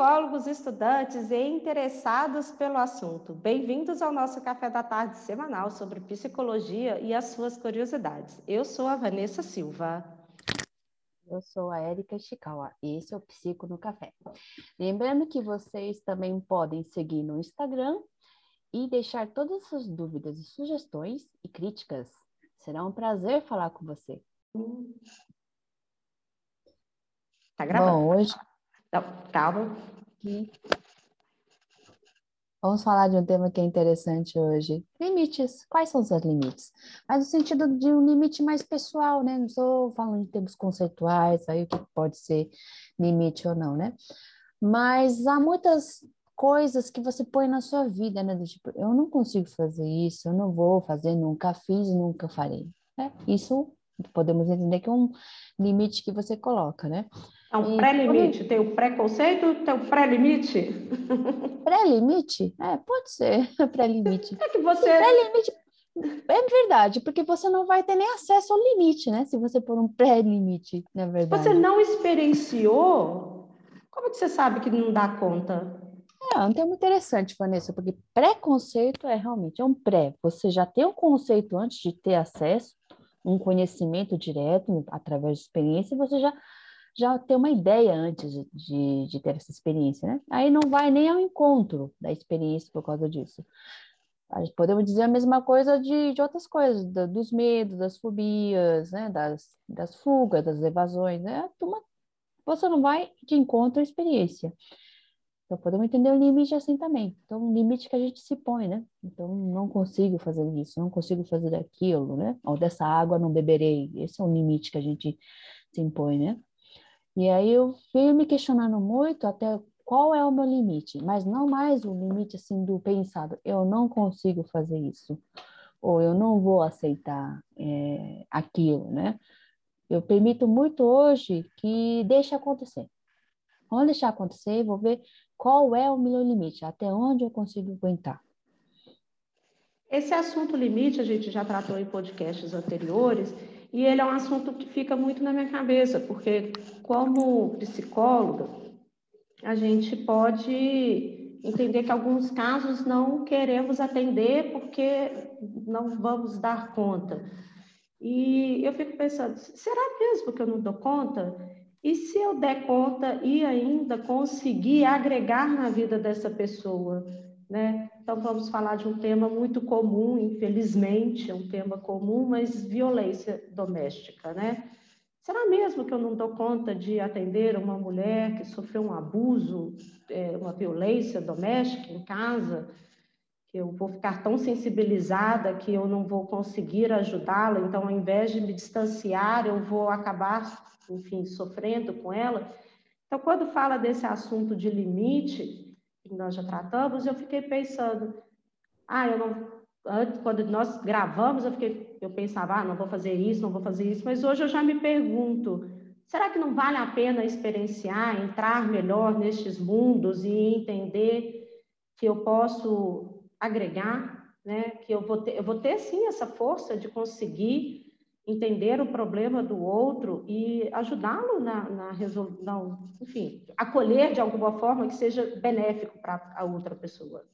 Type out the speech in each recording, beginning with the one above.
psicólogos, estudantes e interessados pelo assunto. Bem-vindos ao nosso café da tarde semanal sobre psicologia e as suas curiosidades. Eu sou a Vanessa Silva. Eu sou a Érica Chikawa e esse é o Psico no Café. Lembrando que vocês também podem seguir no Instagram e deixar todas as suas dúvidas e sugestões e críticas. Será um prazer falar com você. Tá gravando? Bom, hoje calma. aqui. Vamos falar de um tema que é interessante hoje. Limites. Quais são os seus limites? Mas no sentido de um limite mais pessoal, né? Não estou falando em termos conceituais, aí o que pode ser limite ou não, né? Mas há muitas coisas que você põe na sua vida, né? Do tipo, eu não consigo fazer isso, eu não vou fazer, nunca fiz, nunca farei. Né? Isso podemos entender que é um limite que você coloca, né? É um pré-limite. Tem o preconceito, tem o pré-limite. Pré-limite? É, pode ser pré-limite. É que você. Pré-limite é verdade, porque você não vai ter nem acesso ao limite, né? Se você pôr um pré-limite, na verdade. Você não experienciou, como que você sabe que não dá conta? É um termo interessante, Vanessa, porque preconceito é realmente é um pré. Você já tem um conceito antes de ter acesso, um conhecimento direto através de experiência, e você já já tem uma ideia antes de, de, ter essa experiência, né? Aí não vai nem ao encontro da experiência por causa disso. Podemos dizer a mesma coisa de, de outras coisas, dos medos, das fobias, né? Das, das fugas, das evasões, né? Turma- Você não vai de encontro à experiência. Então, podemos entender o limite assim também. Então, um limite que a gente se põe, né? Então, não consigo fazer isso, não consigo fazer aquilo, né? Ou dessa água não beberei. Esse é um limite que a gente se impõe, né? E aí eu venho me questionando muito até qual é o meu limite, mas não mais o limite assim do pensado, eu não consigo fazer isso, ou eu não vou aceitar é, aquilo, né? Eu permito muito hoje que deixe acontecer. Vamos deixar acontecer e vou ver qual é o meu limite, até onde eu consigo aguentar. Esse assunto limite a gente já tratou em podcasts anteriores e ele é um assunto que fica muito na minha cabeça, porque como psicóloga, a gente pode entender que alguns casos não queremos atender porque não vamos dar conta. E eu fico pensando, será mesmo que eu não dou conta? E se eu der conta e ainda conseguir agregar na vida dessa pessoa, né? Então vamos falar de um tema muito comum, infelizmente, é um tema comum, mas violência doméstica, né? Será mesmo que eu não dou conta de atender uma mulher que sofreu um abuso, é, uma violência doméstica em casa? Eu vou ficar tão sensibilizada que eu não vou conseguir ajudá-la, então ao invés de me distanciar, eu vou acabar, enfim, sofrendo com ela. Então, quando fala desse assunto de limite, que nós já tratamos, eu fiquei pensando, ah, eu não, antes, quando nós gravamos, eu fiquei, eu pensava, ah, não vou fazer isso, não vou fazer isso, mas hoje eu já me pergunto, será que não vale a pena experienciar, entrar melhor nestes mundos e entender que eu posso agregar, né? Que eu vou ter, eu vou ter sim essa força de conseguir entender o problema do outro e ajudá-lo na, na resolução, enfim, acolher de alguma forma que seja benéfico para a outra pessoa.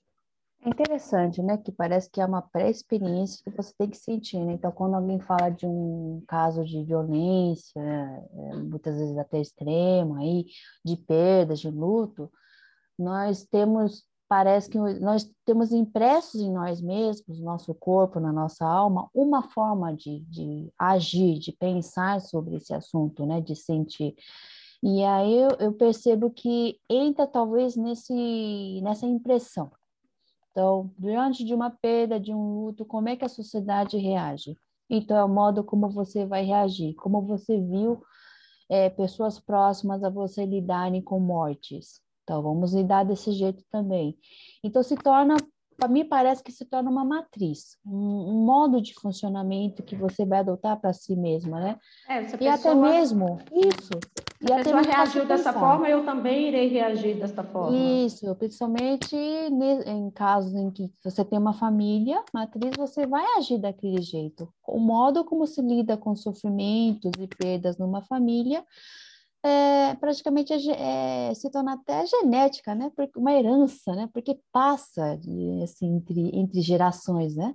É interessante, né? Que parece que é uma pré-experiência que você tem que sentir, né? Então, quando alguém fala de um caso de violência, é, muitas vezes até extremo, aí, de perdas, de luto, nós temos, parece que nós temos impressos em nós mesmos, no nosso corpo, na nossa alma, uma forma de, de agir, de pensar sobre esse assunto, né? De sentir. E aí eu, eu percebo que entra talvez nesse, nessa impressão. Então, diante de uma perda, de um luto, como é que a sociedade reage? Então, é o modo como você vai reagir, como você viu é, pessoas próximas a você lidarem com mortes. Então, vamos lidar desse jeito também. Então, se torna, para mim, parece que se torna uma matriz, um, modo de funcionamento que você vai adotar para si mesma, né? É, E pessoa, até mesmo, isso. E a até pessoa reagiu dessa forma, eu também irei reagir desta forma. Isso, principalmente em casos em que você tem uma família, matriz, você vai agir daquele jeito. O modo como se lida com sofrimentos e perdas numa família é, praticamente é, se torna até genética, né? Porque uma herança, né? Porque passa assim, entre, entre gerações, né?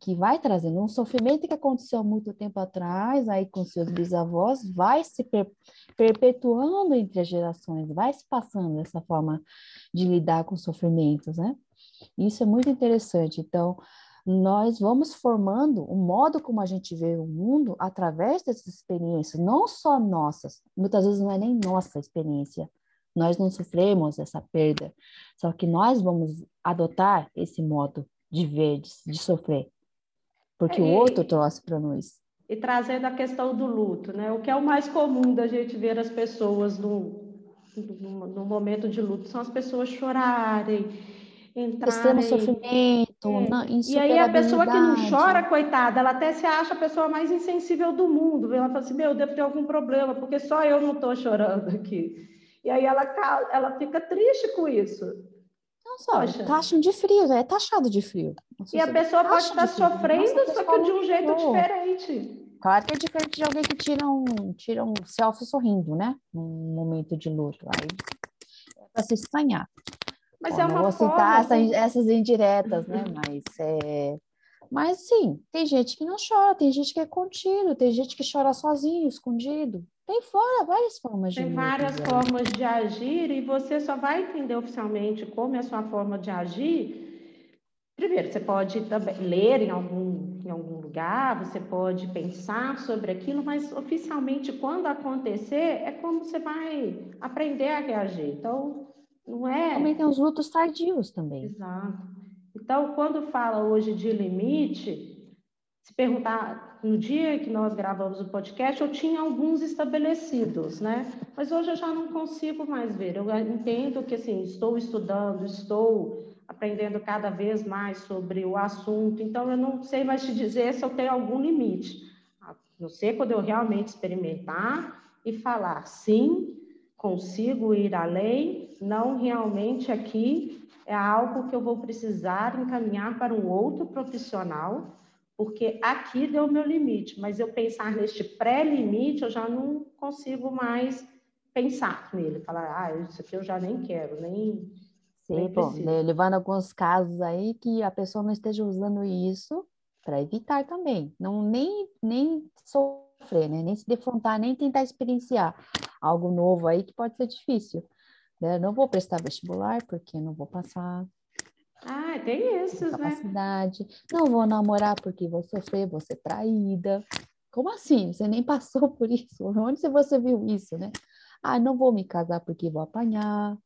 Que vai trazendo um sofrimento que aconteceu muito tempo atrás, aí com seus bisavós, vai se per perpetuando entre as gerações, vai se passando essa forma de lidar com sofrimentos, né? Isso é muito interessante. Então, nós vamos formando o modo como a gente vê o mundo através dessas experiências, não só nossas, muitas vezes não é nem nossa experiência. Nós não sofremos essa perda, só que nós vamos adotar esse modo de ver, de, de sofrer, porque é, o outro trouxe para nós. E trazendo a questão do luto, né? O que é o mais comum da gente ver as pessoas no, no, no momento de luto são as pessoas chorarem, entrar extremo sofrimento, é. E aí a pessoa que não chora, coitada, ela até se acha a pessoa mais insensível do mundo. Ela fala assim, meu, devo ter algum problema, porque só eu não estou chorando aqui. E aí ela, ela fica triste com isso. Não só, Poxa. taxam de frio, é taxado de frio. E a pessoa pode estar sofrendo, Nossa, só que de um jeito diferente. Claro que é diferente de alguém que tira um, tira um selfie sorrindo, né? Num momento de luto. Aí é para se estranhar. Mas Bom, é uma não vou citar essa, essas indiretas, né? Mas, é... Mas sim, tem gente que não chora, tem gente que é contido, tem gente que chora sozinho, escondido. Tem fora várias formas tem de Tem várias formas de agir e você só vai entender oficialmente como é a sua forma de agir. Primeiro, você pode também ler em algum, em algum lugar, você pode pensar sobre aquilo, mas oficialmente, quando acontecer, é como você vai aprender a reagir. Então, não é? Também tem os lutos tardios também. Exato. Então, quando fala hoje de limite, se perguntar, no dia que nós gravamos o podcast, eu tinha alguns estabelecidos, né? Mas hoje eu já não consigo mais ver. Eu entendo que, assim, estou estudando, estou aprendendo cada vez mais sobre o assunto, então eu não sei mais te dizer se eu tenho algum limite. A não ser quando eu realmente experimentar e falar, sim, consigo ir além, não realmente aqui é algo que eu vou precisar encaminhar para um outro profissional, porque aqui deu o meu limite, mas eu pensar neste pré-limite, eu já não consigo mais pensar nele, falar, ah, isso aqui eu já nem quero, nem. Sim, nem bom, né, levando alguns casos aí que a pessoa não esteja usando isso para evitar também, não nem, nem sofrer, né? nem se defrontar, nem tentar experienciar algo novo aí que pode ser difícil. Né? Não vou prestar vestibular porque não vou passar. Ah, tem isso, né? Capacidade. Não vou namorar porque vou sofrer, vou ser traída. Como assim? Você nem passou por isso? Onde você viu isso, né? Ah, não vou me casar porque vou apanhar.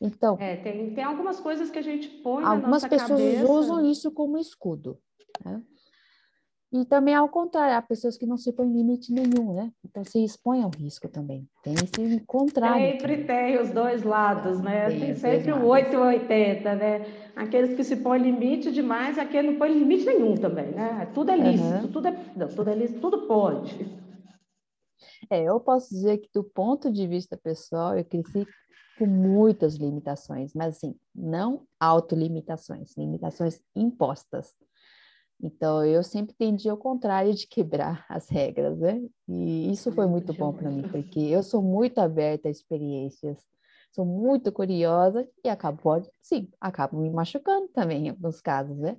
Então. É, tem, tem algumas coisas que a gente põe. Algumas pessoas cabeça. usam isso como escudo. Né? E também ao contrário, há pessoas que não se põem limite nenhum, né? Então se expõe ao risco também. Tem esse contrário. Sempre tem os dois lados, né? Tem, tem sempre o 8 e 80, né? Aqueles que se põem limite demais, aquele não põe limite nenhum também, né? Tudo é lícito, uhum. tudo é, não, tudo é lícito, tudo pode. É, eu posso dizer que do ponto de vista pessoal, eu cresci com muitas limitações, mas assim, não autolimitações, limitações impostas. Então, eu sempre tendi ao contrário de quebrar as regras, né? E isso foi muito bom para mim, porque eu sou muito aberta a experiências, sou muito curiosa e acabo, sim, acabo me machucando também em alguns casos, né?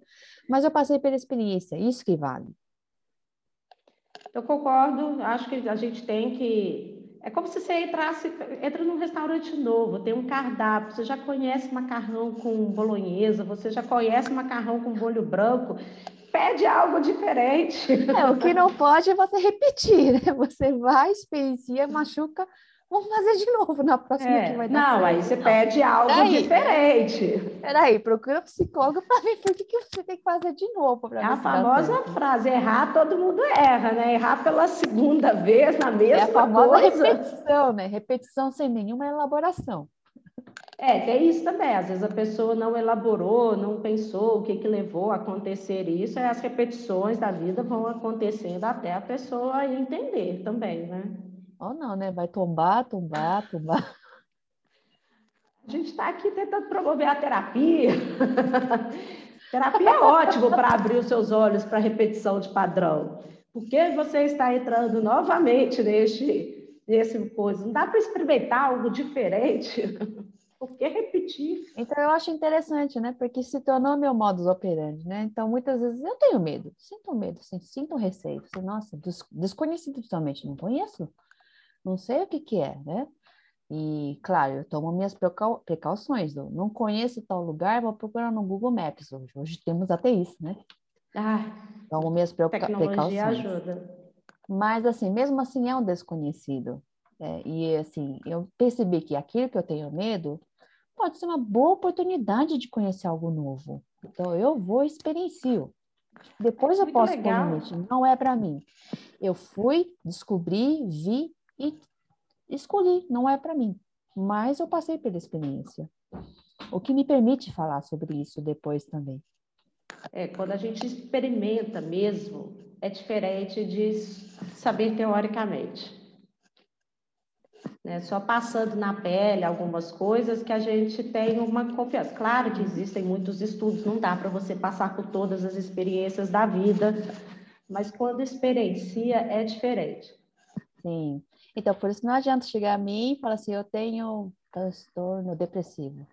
Mas eu passei pela experiência, isso que vale. Eu concordo, acho que a gente tem que. É como se você entrasse, entra num restaurante novo, tem um cardápio, você já conhece macarrão com bolonhesa, você já conhece macarrão com molho branco, pede algo diferente. É, o que não pode é você repetir, né? Você vai, experiencia, machuca, vamos fazer de novo na próxima é, que vai dar Não, certo. aí você não. pede algo Peraí, diferente. Peraí, procura um psicólogo para ver por que, que você tem que fazer de novo. É a famosa frase, errar todo mundo erra, né? Errar pela segunda vez na mesma é a famosa coisa. repetição, né? Repetição sem nenhuma elaboração. É, tem isso também. Às vezes a pessoa não elaborou, não pensou o que, que levou a acontecer isso, e as repetições da vida vão acontecendo até a pessoa entender também, né? Ou não, né? Vai tombar, tombar, tombar. A gente está aqui tentando promover a terapia. terapia é ótimo para abrir os seus olhos para repetição de padrão. Por que você está entrando novamente neste, nesse coisa? Não dá para experimentar algo diferente? Por que repetir? Então, eu acho interessante, né? Porque se tornou meu modus operandi, né? Então, muitas vezes eu tenho medo, sinto medo, sinto receio. Nossa, desconhecido totalmente, não conheço, não sei o que que é, né? E, claro, eu tomo minhas precauções. Eu não conheço tal lugar, vou procurar no Google Maps. Hoje, hoje temos até isso, né? Ah, tomo minhas tecnologia precauções. ajuda. Mas, assim, mesmo assim é um desconhecido. É, e, assim, eu percebi que aquilo que eu tenho medo pode ser uma boa oportunidade de conhecer algo novo. Então, eu vou experiencio. Depois é eu posso legal. não é para mim. Eu fui, descobri, vi e escolhi, não é para mim, mas eu passei pela experiência. O que me permite falar sobre isso depois também. É, quando a gente experimenta mesmo, é diferente de saber teoricamente. Né? Só passando na pele algumas coisas que a gente tem uma confiança. Claro que existem muitos estudos, não dá para você passar por todas as experiências da vida, mas quando experiencia é diferente. Sim. Então, por isso não adianta chegar a mim e falar assim, eu tenho transtorno depressivo.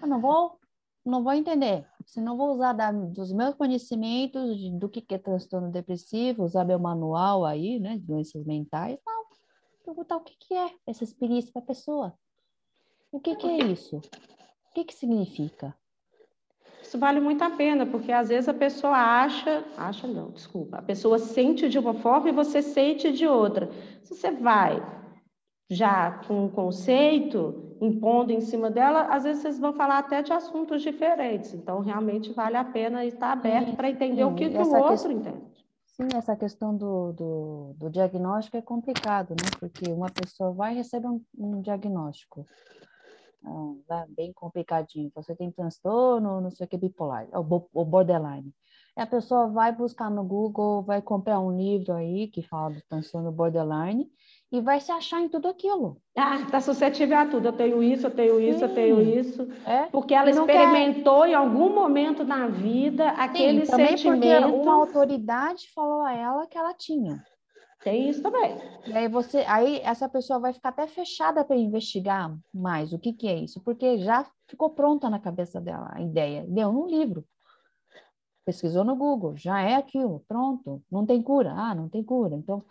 Eu não vou, não vou entender. Se não vou usar da, dos meus conhecimentos de, do que, que é transtorno depressivo, usar meu manual aí, né, doenças mentais, não. Perguntar o que, que é essa experiência para a pessoa. O que, que é isso? O que, que significa? Isso vale muito a pena, porque às vezes a pessoa acha, acha não, desculpa, a pessoa sente de uma forma e você sente de outra. Se você vai já com um conceito impondo em cima dela, às vezes vocês vão falar até de assuntos diferentes. Então, realmente vale a pena estar aberto para entender sim, o que, que o outro entende. Sim, essa questão do, do, do, diagnóstico é complicado, né? Porque uma pessoa vai receber um, um diagnóstico né, bem complicadinho. Você tem transtorno, não sei o que, bipolar, ou borderline. E a pessoa vai buscar no Google, vai comprar um livro aí que fala do transtorno borderline e vai se achar em tudo aquilo. Ah, está suscetível a tudo. Eu tenho isso, eu tenho isso, Sim. eu tenho isso. É? Porque ela experimentou quer... em algum momento na vida aquele Sim, também sentimento. Porque uma autoridade falou a ela que ela tinha. Tem isso também. E aí você, aí essa pessoa vai ficar até fechada para investigar mais o que que é isso, porque já ficou pronta na cabeça dela a ideia. Deu no livro. Pesquisou no Google, já é aquilo, pronto. Não tem cura. Ah, não tem cura. Então,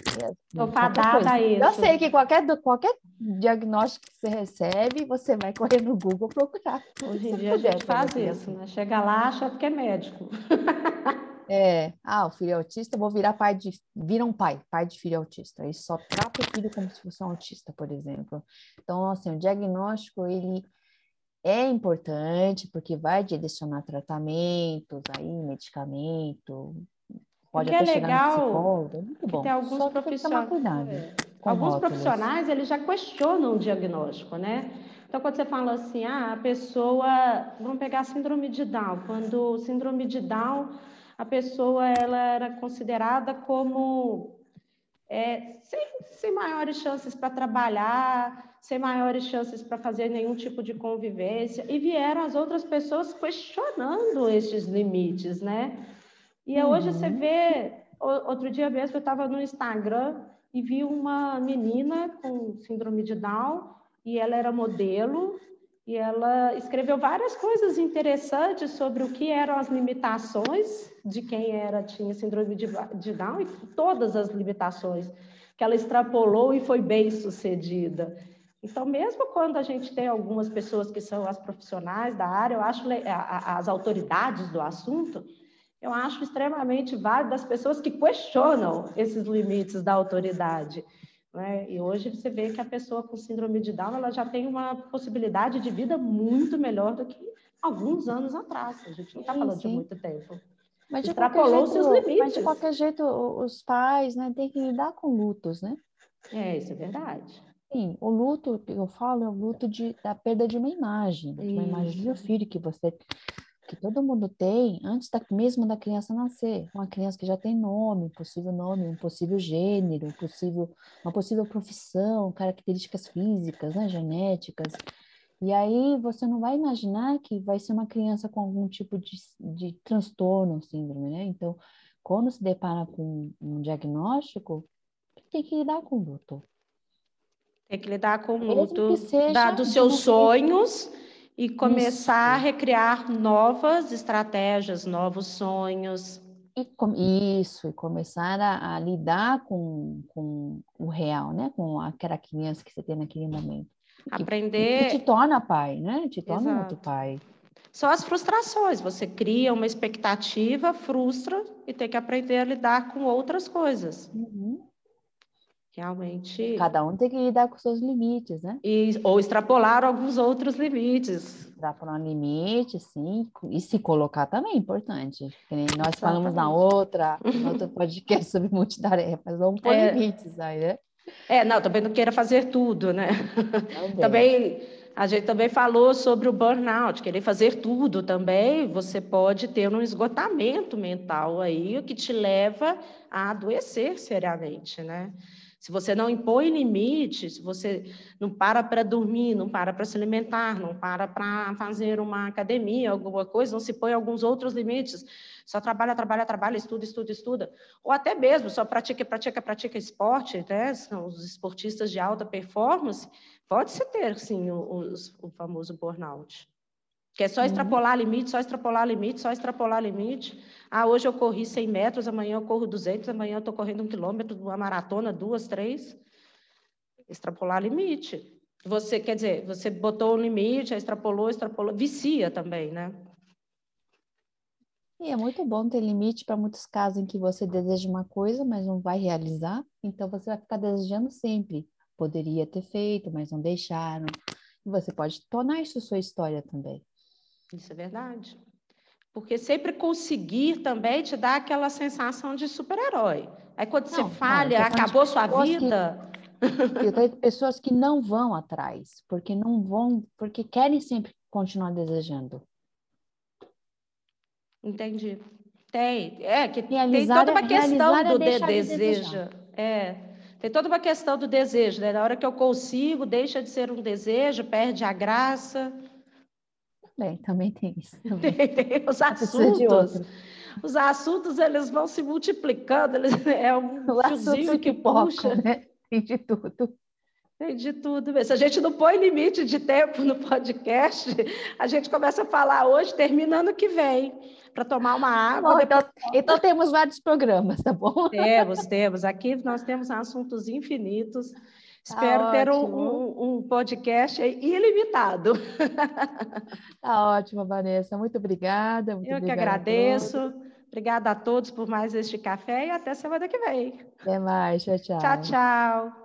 Estou fadada a isso. Eu sei que qualquer, qualquer diagnóstico que você recebe, você vai correr no Google procurar. Hoje em dia a gente faz isso, né? Chega lá, acha que é médico. É, ah, o filho é autista, vou virar pai de. Vira um pai, pai de filho autista. E só trata o filho como se fosse um autista, por exemplo. Então, assim, o diagnóstico, ele é importante, porque vai direcionar tratamentos, aí, medicamento, pode porque até é legal chegar no psicólogo, é muito bom. Tem alguns Só profissionais, cuidado, é. alguns profissionais, eles já questionam o diagnóstico, né? Então, quando você fala assim, ah, a pessoa, vamos pegar a síndrome de Down, quando síndrome de Down a pessoa ela era considerada como é, sem, sem maiores chances para trabalhar, sem maiores chances para fazer nenhum tipo de convivência, e vieram as outras pessoas questionando esses limites, né? E uhum. hoje você vê, outro dia mesmo eu estava no Instagram e vi uma menina com síndrome de Down, e ela era modelo, e ela escreveu várias coisas interessantes sobre o que eram as limitações de quem era tinha síndrome de, de Down e todas as limitações que ela extrapolou e foi bem sucedida. Então, mesmo quando a gente tem algumas pessoas que são as profissionais da área, eu acho as autoridades do assunto, eu acho extremamente válido as pessoas que questionam esses limites da autoridade. Né? E hoje você vê que a pessoa com síndrome de Down ela já tem uma possibilidade de vida muito melhor do que alguns anos atrás. A gente não está falando sim. de muito tempo. Mas de, qualquer jeito, limites. mas de qualquer jeito, os pais né, têm que lidar com lutos, né? É, isso é verdade. Sim, o luto que eu falo é o luto de, da perda de uma imagem, de uma imagem do filho que você que todo mundo tem antes da, mesmo da criança nascer. Uma criança que já tem nome, possível nome, um possível gênero, um possível, uma possível profissão, características físicas, né, genéticas. E aí você não vai imaginar que vai ser uma criança com algum tipo de, de transtorno, síndrome, né? Então, quando se depara com um diagnóstico, tem que lidar com o luto. Tem que lidar com o luto da, dos seus sonhos e começar Isso. a recriar novas estratégias, novos sonhos. E com, isso, e começar a, a, lidar com, com o real, né? Com aquela criança que você tem naquele momento. Aprender. Que, te torna pai, né? Te torna Exato. muito pai. São as frustrações. Você cria uma expectativa, frustra e tem que aprender a lidar com outras coisas. Uhum. Realmente. Cada um tem que lidar com seus limites, né? E, ou extrapolar alguns outros limites. Extrapolar um limite, sim. E se colocar também é importante. Nós falamos na outra, no outro podcast sobre multitarefas. Vamos pôr é. limites aí, né? É, não, também não queira fazer tudo, né? também a gente também falou sobre o burnout, querer fazer tudo também, você pode ter um esgotamento mental aí, o que te leva a adoecer seriamente, né? Se você não impõe limites, se você não para para dormir, não para para se alimentar, não para para fazer uma academia, alguma coisa, não se põe alguns outros limites, só trabalha, trabalha, trabalha, estuda, estuda, estuda, ou até mesmo só pratica, pratica, pratica esporte, né? São os esportistas de alta performance, pode-se ter, sim, o, o, famoso burnout. Que é só uhum. extrapolar limite, só extrapolar limite, só extrapolar limite. Ah, hoje eu corri 100 metros, amanhã eu corro 200, amanhã eu estou correndo um quilômetro, uma maratona, duas, três. Extrapolar limite. Você, quer dizer, você botou um limite, extrapolou, extrapolou, vicia também, né? E é muito bom ter limite para muitos casos em que você deseja uma coisa, mas não vai realizar, então você vai ficar desejando sempre. Poderia ter feito, mas não deixaram. E você pode tornar isso sua história também. Isso é verdade. Porque sempre conseguir também te dá aquela sensação de super-herói. Aí quando não, você falha, não, acabou sua vida. Que, eu pessoas que não vão atrás, porque não vão, porque querem sempre continuar desejando. Entendi. Tem, é que tem toda uma questão é do de desejo. De é, tem toda uma questão do desejo, né? Na hora que eu consigo, deixa de ser um desejo, perde a graça. Bem, também tem isso. Também. Tem, os assuntos. Os assuntos eles vão se multiplicando, eles, é um o fiozinho que puxa. Né? Tem de tudo. Tem de tudo. Se a gente não põe limite de tempo no podcast, a gente começa a falar hoje, terminando que vem, para tomar uma água. Bom, então, então, temos vários programas, tá bom? Temos, temos. Aqui nós temos assuntos infinitos. Espero tá ter um, um, um, podcast ilimitado. Tá ótimo, Vanessa. Muito obrigada. Muito Eu obrigada que agradeço. Obrigada a todos por mais este café e até semana que vem. Até mais. Tchau, tchau. Tchau, tchau.